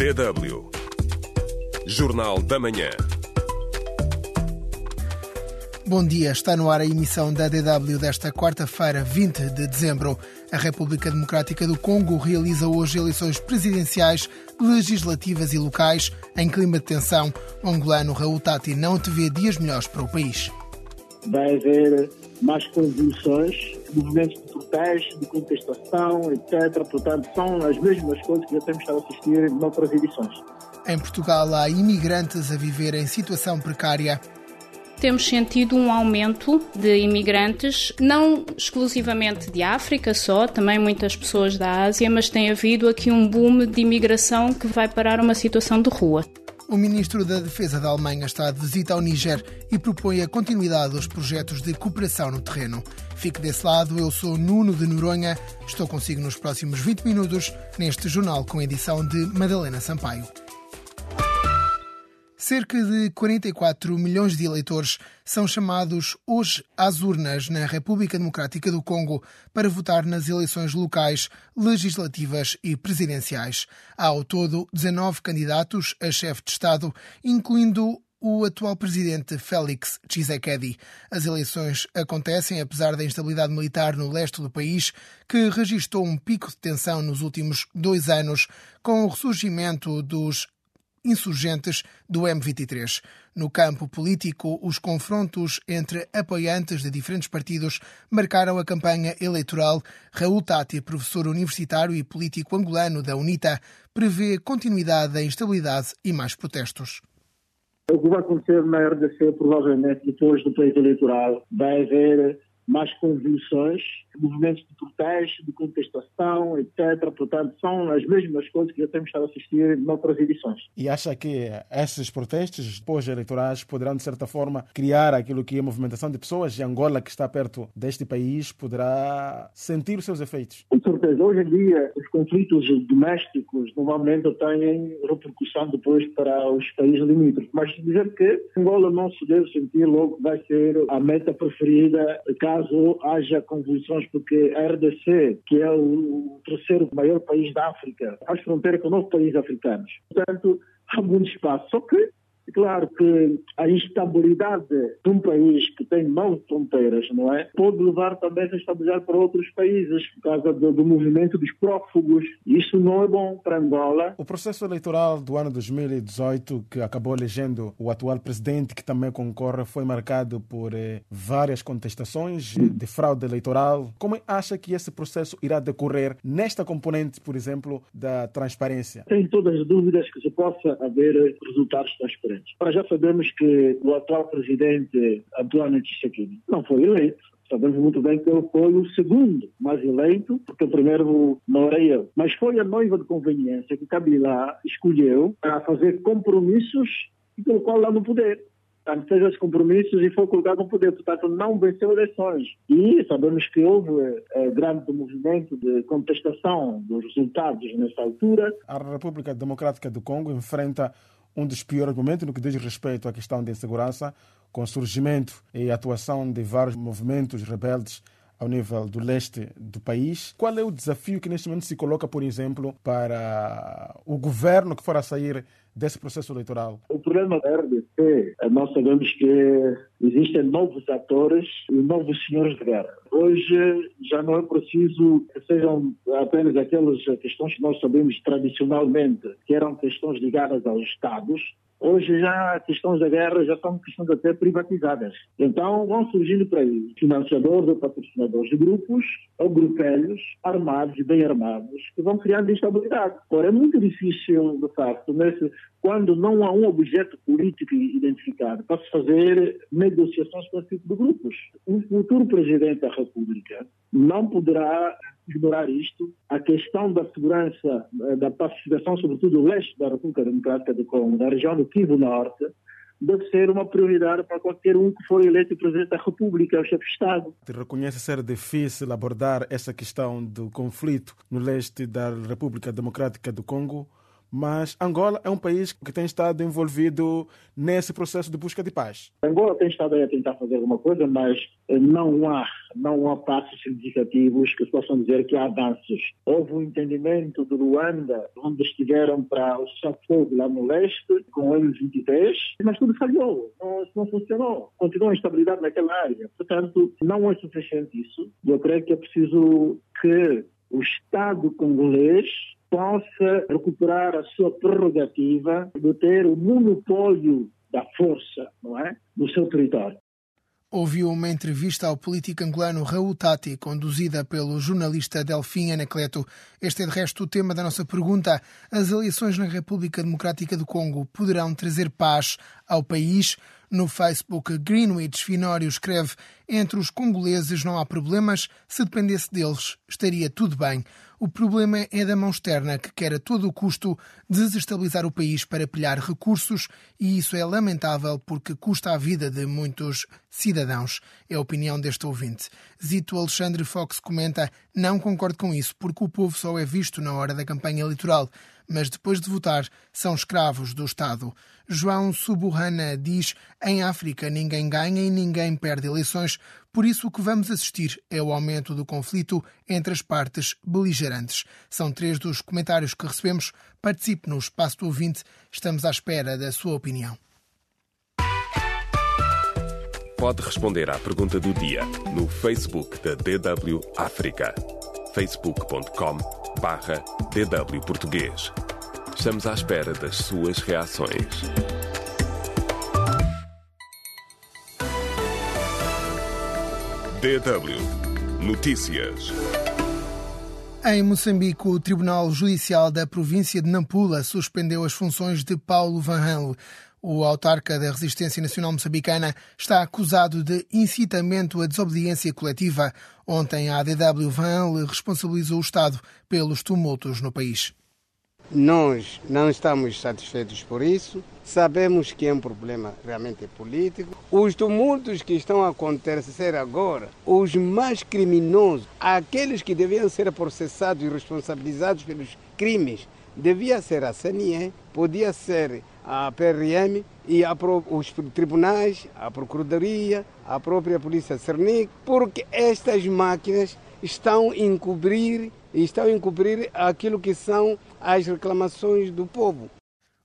DW. Jornal da Manhã. Bom dia, está no ar a emissão da DW desta quarta-feira, 20 de dezembro. A República Democrática do Congo realiza hoje eleições presidenciais, legislativas e locais em clima de tensão. O angolano Raul Tati não teve dias melhores para o país. Vai haver mais convulsões, movimentos de protesto, de contestação, etc. Portanto, são as mesmas coisas que já temos estado a assistir em outras edições. Em Portugal, há imigrantes a viver em situação precária temos sentido um aumento de imigrantes, não exclusivamente de África só, também muitas pessoas da Ásia, mas tem havido aqui um boom de imigração que vai parar uma situação de rua. O ministro da Defesa da Alemanha está de visita ao Níger e propõe a continuidade dos projetos de cooperação no terreno. Fique desse lado, eu sou Nuno de Noronha, estou consigo nos próximos 20 minutos neste jornal com edição de Madalena Sampaio. Cerca de 44 milhões de eleitores são chamados hoje às urnas na República Democrática do Congo para votar nas eleições locais, legislativas e presidenciais. Há ao todo 19 candidatos a chefe de Estado, incluindo o atual presidente Félix Tshisekedi. As eleições acontecem apesar da instabilidade militar no leste do país, que registrou um pico de tensão nos últimos dois anos, com o ressurgimento dos insurgentes do M23. No campo político, os confrontos entre apoiantes de diferentes partidos marcaram a campanha eleitoral. Raul Tati, professor universitário e político angolano da UNITA, prevê continuidade da instabilidade e mais protestos. O que vai acontecer na RDC, provavelmente, depois do pleito eleitoral, vai haver mais convulsões, movimentos de protesto, de contestação, etc. Portanto, são as mesmas coisas que já temos estado a assistir em outras edições. E acha que esses protestos pós-eleitorais poderão, de certa forma, criar aquilo que é a movimentação de pessoas e Angola, que está perto deste país, poderá sentir os seus efeitos? Com certeza. Hoje em dia, os conflitos domésticos normalmente têm repercussão depois para os países limítrofes. Mas dizer que Angola não se deve sentir logo vai ser a meta preferida caso caso haja convulsões, porque a RDC, que é o terceiro maior país da África, faz fronteira com nove países africanos. Portanto, há muito espaço. Só que Claro que a instabilidade de um país que tem nove fronteiras, não é? Pode levar também a estabilidade para outros países, por causa do, do, movimento dos prófugos. Isso não é bom para Angola. O processo eleitoral do ano 2018, que acabou elegendo o atual presidente, que também concorre, foi marcado por eh, várias contestações de fraude eleitoral. Como acha que esse processo irá decorrer nesta componente, por exemplo, da transparência? Tem todas as dúvidas que se possa haver resultados transparentes. Nós já sabemos que o atual presidente António Tshisekedi não foi eleito. Sabemos muito bem que ele foi o segundo mais eleito, porque o primeiro não era eu. Mas foi a noiva de conveniência que Kabila escolheu para fazer compromissos e colocou lá no poder portanto, fez os compromissos e foi colocado no poder, portanto, não venceu eleições. E sabemos que houve é, grande movimento de contestação dos resultados nessa altura. A República Democrática do Congo enfrenta um dos piores momentos no que diz respeito à questão de insegurança, com surgimento e atuação de vários movimentos rebeldes ao nível do leste do país. Qual é o desafio que neste momento se coloca, por exemplo, para o governo que for a sair desse processo eleitoral? O problema da RDC, nós sabemos que existem novos atores e novos senhores de guerra. Hoje já não é preciso que sejam apenas aquelas questões que nós sabemos tradicionalmente, que eram questões ligadas aos Estados, Hoje já questões da guerra já são questões até privatizadas. Então vão surgindo para aí financiadores ou patrocinadores de grupos ou grupelhos armados e bem armados que vão criando instabilidade. Ora, é muito difícil, de facto, nesse, quando não há um objeto político identificado para se fazer negociações com esse tipo de grupos. Um futuro presidente da República não poderá ignorar isto. A questão da segurança, eh, da pacificação, sobretudo do leste da República Democrática do Congo, da região do Kivu Norte, deve ser uma prioridade para qualquer um que for eleito presidente da República, o chefe de Estado. Te reconhece ser difícil abordar essa questão do conflito no leste da República Democrática do Congo mas Angola é um país que tem estado envolvido nesse processo de busca de paz. Angola tem estado a tentar fazer alguma coisa, mas não há, não há passos significativos que possam dizer que há avanços. Houve um entendimento de Luanda, onde estiveram para o fogo lá no leste, com o M23, mas tudo falhou, não, não funcionou. Continua a instabilidade naquela área. Portanto, não é suficiente isso. Eu creio que é preciso que o Estado congolês possa recuperar a sua prerrogativa de ter o monopólio da força, não é, no seu território. Ouviu uma entrevista ao político angolano Raul Tati, conduzida pelo jornalista Delfim Anacleto. Este é, de resto, o tema da nossa pergunta. As eleições na República Democrática do Congo poderão trazer paz ao país? No Facebook, Greenwich Finório escreve: Entre os congoleses não há problemas, se dependesse deles, estaria tudo bem. O problema é da mão externa, que quer a todo o custo desestabilizar o país para pilhar recursos, e isso é lamentável porque custa a vida de muitos cidadãos. É a opinião deste ouvinte. Zito Alexandre Fox comenta: Não concordo com isso, porque o povo só é visto na hora da campanha eleitoral mas depois de votar são escravos do Estado. João Suburrana diz: em África ninguém ganha e ninguém perde eleições, por isso o que vamos assistir é o aumento do conflito entre as partes beligerantes. São três dos comentários que recebemos. Participe no espaço do ouvinte, estamos à espera da sua opinião. Pode responder à pergunta do dia no Facebook da DW África. facebook.com barra DW Português. Estamos à espera das suas reações. DW Notícias. Em Moçambique, o Tribunal Judicial da província de Nampula suspendeu as funções de Paulo Van Hanle. O autarca da Resistência Nacional Moçambicana está acusado de incitamento à desobediência coletiva. Ontem, a ADW Van responsabilizou o Estado pelos tumultos no país. Nós não estamos satisfeitos por isso. Sabemos que é um problema realmente político. Os tumultos que estão a acontecer agora, os mais criminosos, aqueles que deviam ser processados e responsabilizados pelos crimes, devia ser a CNE, podia ser a PRM e a, os tribunais, a Procuradoria, a própria Polícia Cernic, porque estas máquinas estão a encobrir, estão a encobrir aquilo que são as reclamações do povo.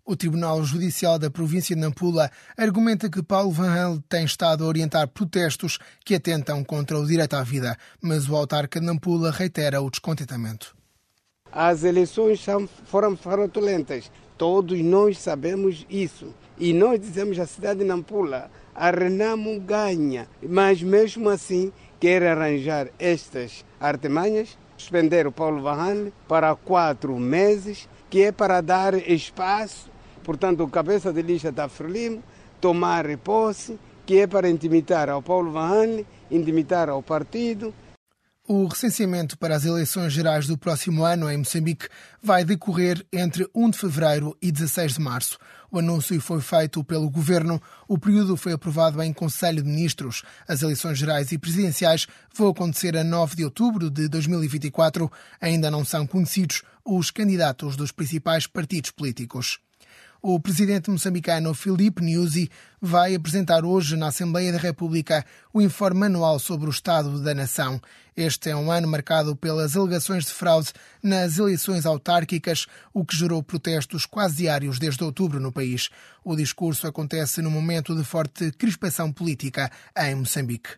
O Tribunal Judicial da província de Nampula argumenta que Paulo Van Hal tem estado a orientar protestos que atentam contra o direito à vida, mas o autarca de Nampula reitera o descontentamento. As eleições foram fraudulentas. Todos nós sabemos isso. E nós dizemos a cidade de Nampula, a Renamo ganha, mas mesmo assim quer arranjar estas artimanhas, suspender o Paulo Varrane para quatro meses, que é para dar espaço, portanto, o cabeça de lista da Frelimo, tomar posse, que é para intimidar ao Paulo Varrane, intimidar ao partido, o recenseamento para as eleições gerais do próximo ano em Moçambique vai decorrer entre 1 de fevereiro e 16 de março. O anúncio foi feito pelo governo. O período foi aprovado em Conselho de Ministros. As eleições gerais e presidenciais vão acontecer a 9 de outubro de 2024. Ainda não são conhecidos os candidatos dos principais partidos políticos. O presidente moçambicano Filipe Nyusi vai apresentar hoje na Assembleia da República o informe anual sobre o Estado da Nação. Este é um ano marcado pelas alegações de fraude nas eleições autárquicas, o que gerou protestos quase diários desde outubro no país. O discurso acontece no momento de forte crispação política em Moçambique.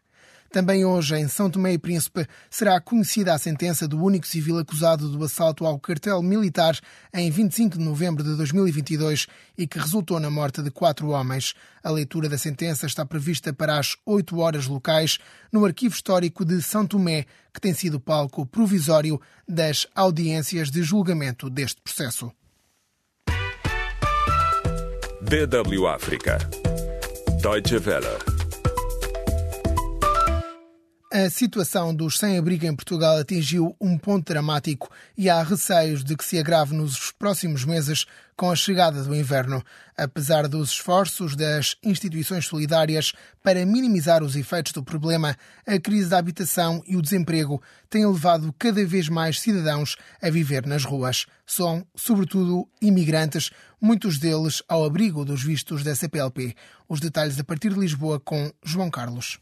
Também hoje, em São Tomé e Príncipe, será conhecida a sentença do único civil acusado do assalto ao cartel militar em 25 de novembro de 2022 e que resultou na morte de quatro homens. A leitura da sentença está prevista para as 8 horas locais no Arquivo Histórico de São Tomé, que tem sido palco provisório das audiências de julgamento deste processo. DW África. Deutsche Welle. A situação dos sem-abrigo em Portugal atingiu um ponto dramático e há receios de que se agrave nos próximos meses com a chegada do inverno. Apesar dos esforços das instituições solidárias para minimizar os efeitos do problema, a crise da habitação e o desemprego têm levado cada vez mais cidadãos a viver nas ruas. São, sobretudo, imigrantes, muitos deles ao abrigo dos vistos da CPLP. Os detalhes a partir de Lisboa com João Carlos.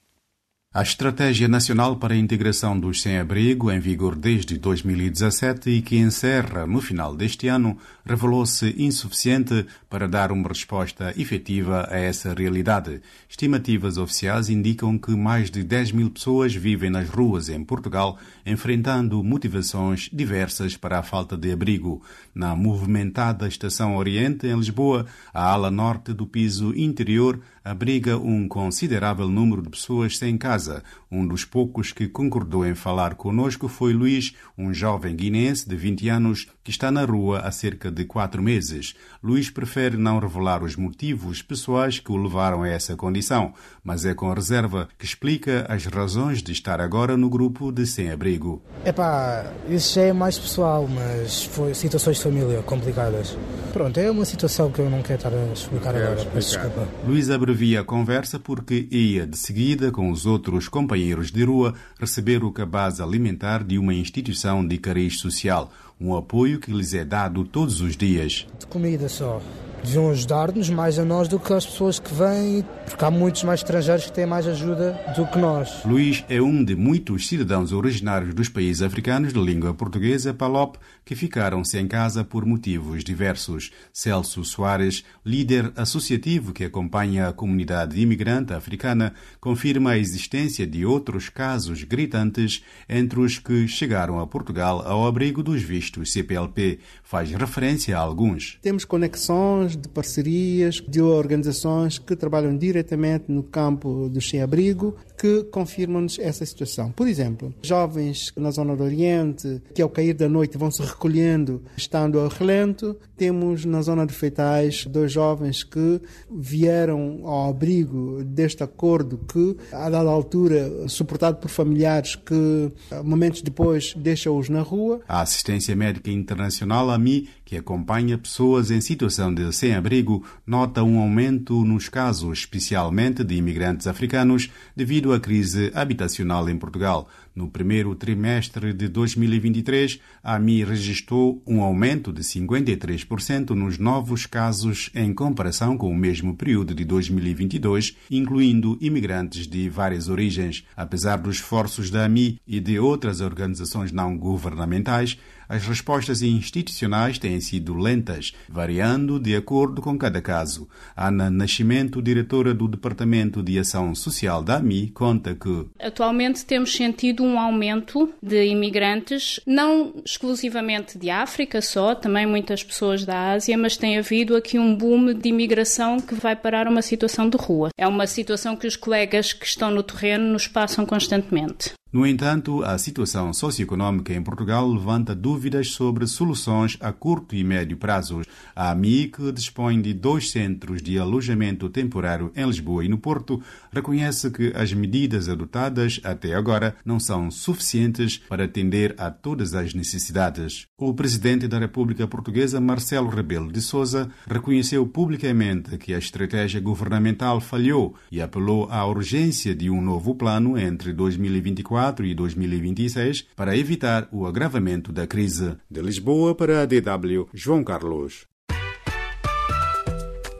A Estratégia Nacional para a Integração dos Sem-Abrigo, em vigor desde 2017 e que encerra no final deste ano, revelou-se insuficiente para dar uma resposta efetiva a essa realidade. Estimativas oficiais indicam que mais de 10 mil pessoas vivem nas ruas em Portugal, enfrentando motivações diversas para a falta de abrigo. Na movimentada Estação Oriente, em Lisboa, a ala norte do piso interior abriga um considerável número de pessoas sem casa. Um dos poucos que concordou em falar conosco foi Luís, um jovem guinense de 20 anos que está na rua há cerca de quatro meses. Luís prefere não revelar os motivos pessoais que o levaram a essa condição, mas é com reserva que explica as razões de estar agora no grupo de sem-abrigo. Epá, isso já é mais pessoal, mas foi situações de família complicadas. Pronto, é uma situação que eu não quero estar a explicar agora, peço desculpa. Luís abrevia a conversa porque ia de seguida com os outros companheiros de rua receber o cabaz alimentar de uma instituição de cariz social, um apoio que lhes é dado todos os dias. De comida só deviam ajudar-nos mais a nós do que as pessoas que vêm, porque há muitos mais estrangeiros que têm mais ajuda do que nós. Luís é um de muitos cidadãos originários dos países africanos de língua portuguesa, PALOP, que ficaram sem casa por motivos diversos. Celso Soares, líder associativo que acompanha a comunidade imigrante africana, confirma a existência de outros casos gritantes entre os que chegaram a Portugal ao abrigo dos vistos CPLP. Faz referência a alguns. Temos conexões de parcerias, de organizações que trabalham diretamente no campo do sem-abrigo, que confirmam-nos essa situação. Por exemplo, jovens na zona do Oriente, que ao cair da noite vão se recolhendo, estando ao relento. Temos na zona de Feitais dois jovens que vieram ao abrigo deste acordo que, a dada altura, suportado por familiares que, momentos depois, deixam-os na rua. A Assistência Médica Internacional, AMI, que acompanha pessoas em situação de sem-abrigo, nota um aumento nos casos, especialmente de imigrantes africanos, devido à crise habitacional em Portugal. No primeiro trimestre de 2023, a AMI registrou um aumento de 53% nos novos casos em comparação com o mesmo período de 2022, incluindo imigrantes de várias origens. Apesar dos esforços da AMI e de outras organizações não governamentais, as respostas institucionais têm sido lentas, variando de acordo com cada caso. Ana Nascimento, diretora do Departamento de Ação Social da AMI, conta que atualmente temos sentido um aumento de imigrantes, não exclusivamente de África só, também muitas pessoas da Ásia, mas tem havido aqui um boom de imigração que vai parar uma situação de rua. É uma situação que os colegas que estão no terreno nos passam constantemente. No entanto, a situação socioeconômica em Portugal levanta dúvidas sobre soluções a curto e médio prazos. A AMI, que dispõe de dois centros de alojamento temporário em Lisboa e no Porto, reconhece que as medidas adotadas até agora não são suficientes para atender a todas as necessidades. O presidente da República Portuguesa, Marcelo Rebelo de Sousa, reconheceu publicamente que a estratégia governamental falhou e apelou à urgência de um novo plano entre 2024 e 2026 para evitar o agravamento da crise. De Lisboa para a DW, João Carlos.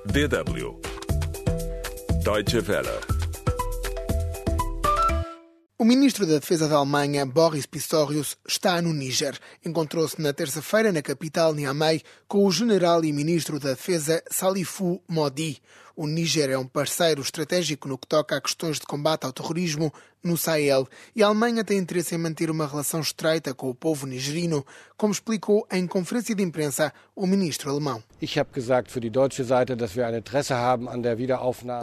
DW Deutsche Welle o ministro da Defesa da Alemanha, Boris Pistorius, está no Níger. Encontrou-se na terça-feira na capital Niamey com o general e ministro da Defesa Salifou Modi. O Níger é um parceiro estratégico no que toca a questões de combate ao terrorismo no Sahel e a Alemanha tem interesse em manter uma relação estreita com o povo nigerino, como explicou em conferência de imprensa o ministro alemão.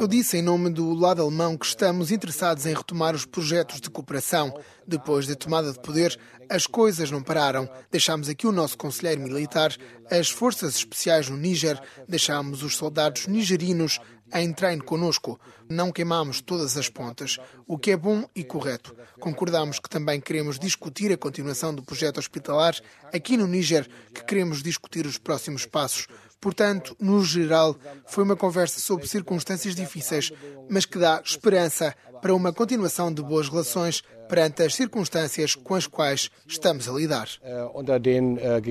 Eu disse em nome do lado alemão que estamos interessados em retomar os projetos de cooperação. Depois da tomada de poder, as coisas não pararam. Deixámos aqui o nosso conselheiro militar, as forças especiais no Níger, deixámos os soldados nigerinos em treino conosco. Não queimamos todas as pontas, o que é bom e correto. Concordamos que também queremos discutir a continuação do projeto hospitalar aqui no Níger, que queremos discutir os próximos passos. Portanto, no geral, foi uma conversa sobre circunstâncias difíceis, mas que dá esperança para uma continuação de boas relações perante as circunstâncias com as quais estamos a lidar. Äh, äh,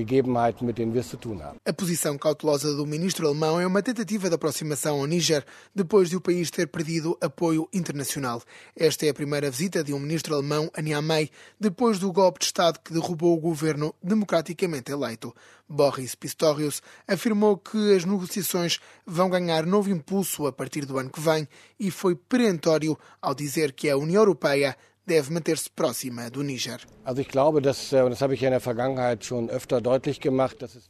a posição cautelosa do ministro alemão é uma tentativa de aproximação ao Níger depois de o país ter perdido apoio internacional. Esta é a primeira visita de um ministro alemão a Niamey depois do golpe de Estado que derrubou o governo democraticamente eleito. Boris Pistorius afirmou que as negociações vão ganhar novo impulso a partir do ano que vem e foi perentório ao dizer que a União Europeia deve manter-se próxima do Níger.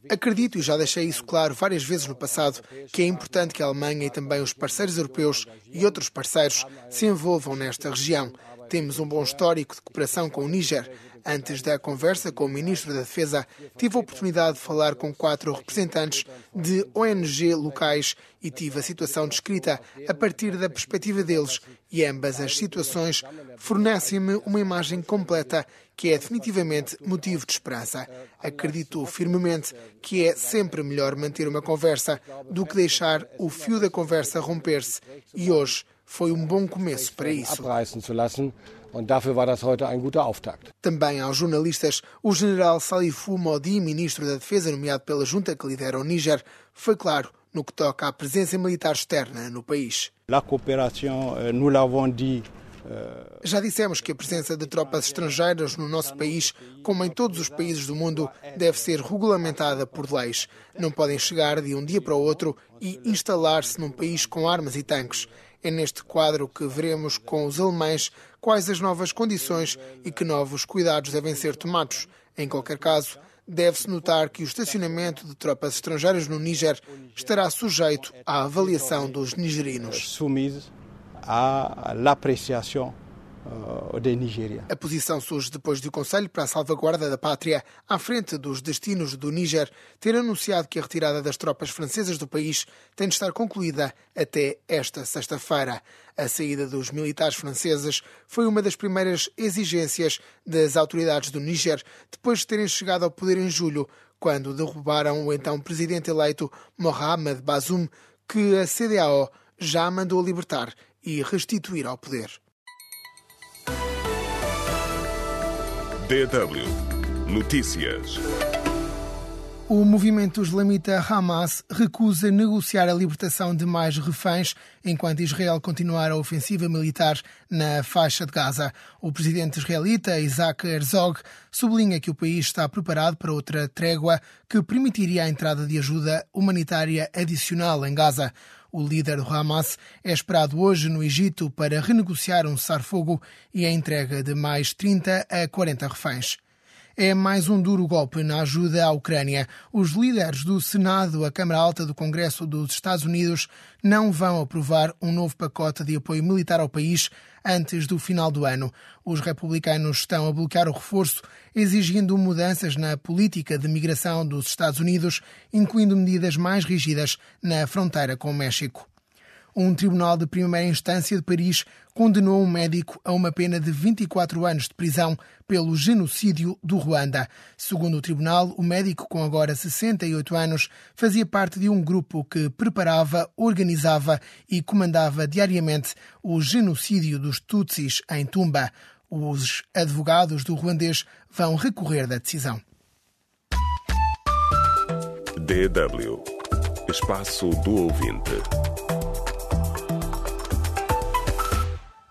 Acredito, e já deixei isso claro várias vezes no passado, que é importante que a Alemanha e também os parceiros europeus e outros parceiros se envolvam nesta região. Temos um bom histórico de cooperação com o Níger Antes da conversa com o Ministro da Defesa, tive a oportunidade de falar com quatro representantes de ONG locais e tive a situação descrita a partir da perspectiva deles e ambas as situações fornecem-me uma imagem completa que é definitivamente motivo de esperança. Acredito firmemente que é sempre melhor manter uma conversa do que deixar o fio da conversa romper-se e hoje foi um bom começo para isso. Und dafür war das heute ein guter Auftakt. Também aos jornalistas, o general Salifou Modi, ministro da Defesa nomeado pela junta que lidera o Níger, foi claro no que toca à presença militar externa no país. La coopération, euh, nous l'avons dit, euh, já dissemos que a presença de tropas estrangeiras no nosso país, como em todos os países do mundo, deve ser regulamentada por leis. Não podem chegar de um dia para o outro e instalar-se num país com armas e tanques. É neste quadro que veremos com os alemães quais as novas condições e que novos cuidados devem ser tomados. Em qualquer caso, deve-se notar que o estacionamento de tropas estrangeiras no Níger estará sujeito à avaliação dos nigerinos. Soumise à l'appréciation de Nigéria. A posição surge depois de o Conselho para a Salvaguarda da Pátria, à frente dos destinos do Níger, ter anunciado que a retirada das tropas francesas do país tem de estar concluída até esta sexta-feira. A saída dos militares franceses foi uma das primeiras exigências das autoridades do Níger, depois de terem chegado ao poder em julho, quando derrubaram o então presidente eleito Mohamed Bazoum, que a CDAO já mandou libertar e restituir ao poder. DW Notícias. O movimento islamita Hamas recusa negociar a libertação de mais reféns enquanto Israel continuar a ofensiva militar na faixa de Gaza. O presidente israelita Isaac Herzog sublinha que o país está preparado para outra trégua que permitiria a entrada de ajuda humanitária adicional em Gaza. O líder do Hamas é esperado hoje no Egito para renegociar um cessar-fogo e a entrega de mais 30 a 40 reféns é mais um duro golpe na ajuda à Ucrânia. Os líderes do Senado, a Câmara Alta do Congresso dos Estados Unidos, não vão aprovar um novo pacote de apoio militar ao país antes do final do ano. Os republicanos estão a bloquear o reforço, exigindo mudanças na política de migração dos Estados Unidos, incluindo medidas mais rígidas na fronteira com o México. Um tribunal de primeira instância de Paris condenou um médico a uma pena de 24 anos de prisão pelo genocídio do Ruanda. Segundo o tribunal, o médico, com agora 68 anos, fazia parte de um grupo que preparava, organizava e comandava diariamente o genocídio dos Tutsis em Tumba. Os advogados do ruandês vão recorrer da decisão. DW Espaço do Ouvinte.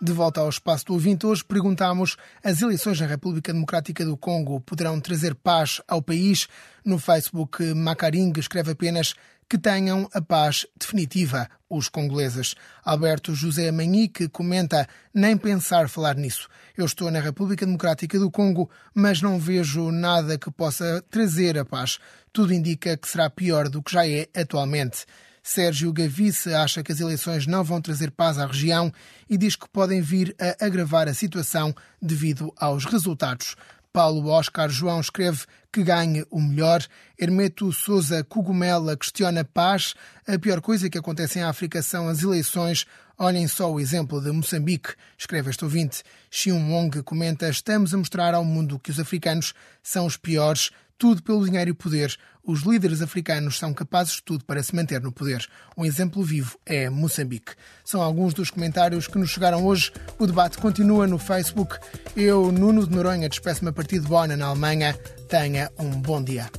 De volta ao espaço do ouvinte, hoje perguntamos: as eleições na República Democrática do Congo poderão trazer paz ao país? No Facebook, Macaring escreve apenas que tenham a paz definitiva, os congoleses. Alberto José Manhique comenta: nem pensar falar nisso. Eu estou na República Democrática do Congo, mas não vejo nada que possa trazer a paz. Tudo indica que será pior do que já é atualmente. Sérgio Gavice acha que as eleições não vão trazer paz à região e diz que podem vir a agravar a situação devido aos resultados. Paulo Oscar João escreve que ganhe o melhor. Hermeto Souza Cogumela questiona paz. A pior coisa que acontece em África são as eleições. Olhem só o exemplo de Moçambique, escreve este ouvinte. Xiun Wong comenta: Estamos a mostrar ao mundo que os africanos são os piores tudo pelo dinheiro e poder. Os líderes africanos são capazes de tudo para se manter no poder. Um exemplo vivo é Moçambique. São alguns dos comentários que nos chegaram hoje. O debate continua no Facebook. Eu, Nuno de Noronha, despeço-me a partir de Bonn, na Alemanha. Tenha um bom dia.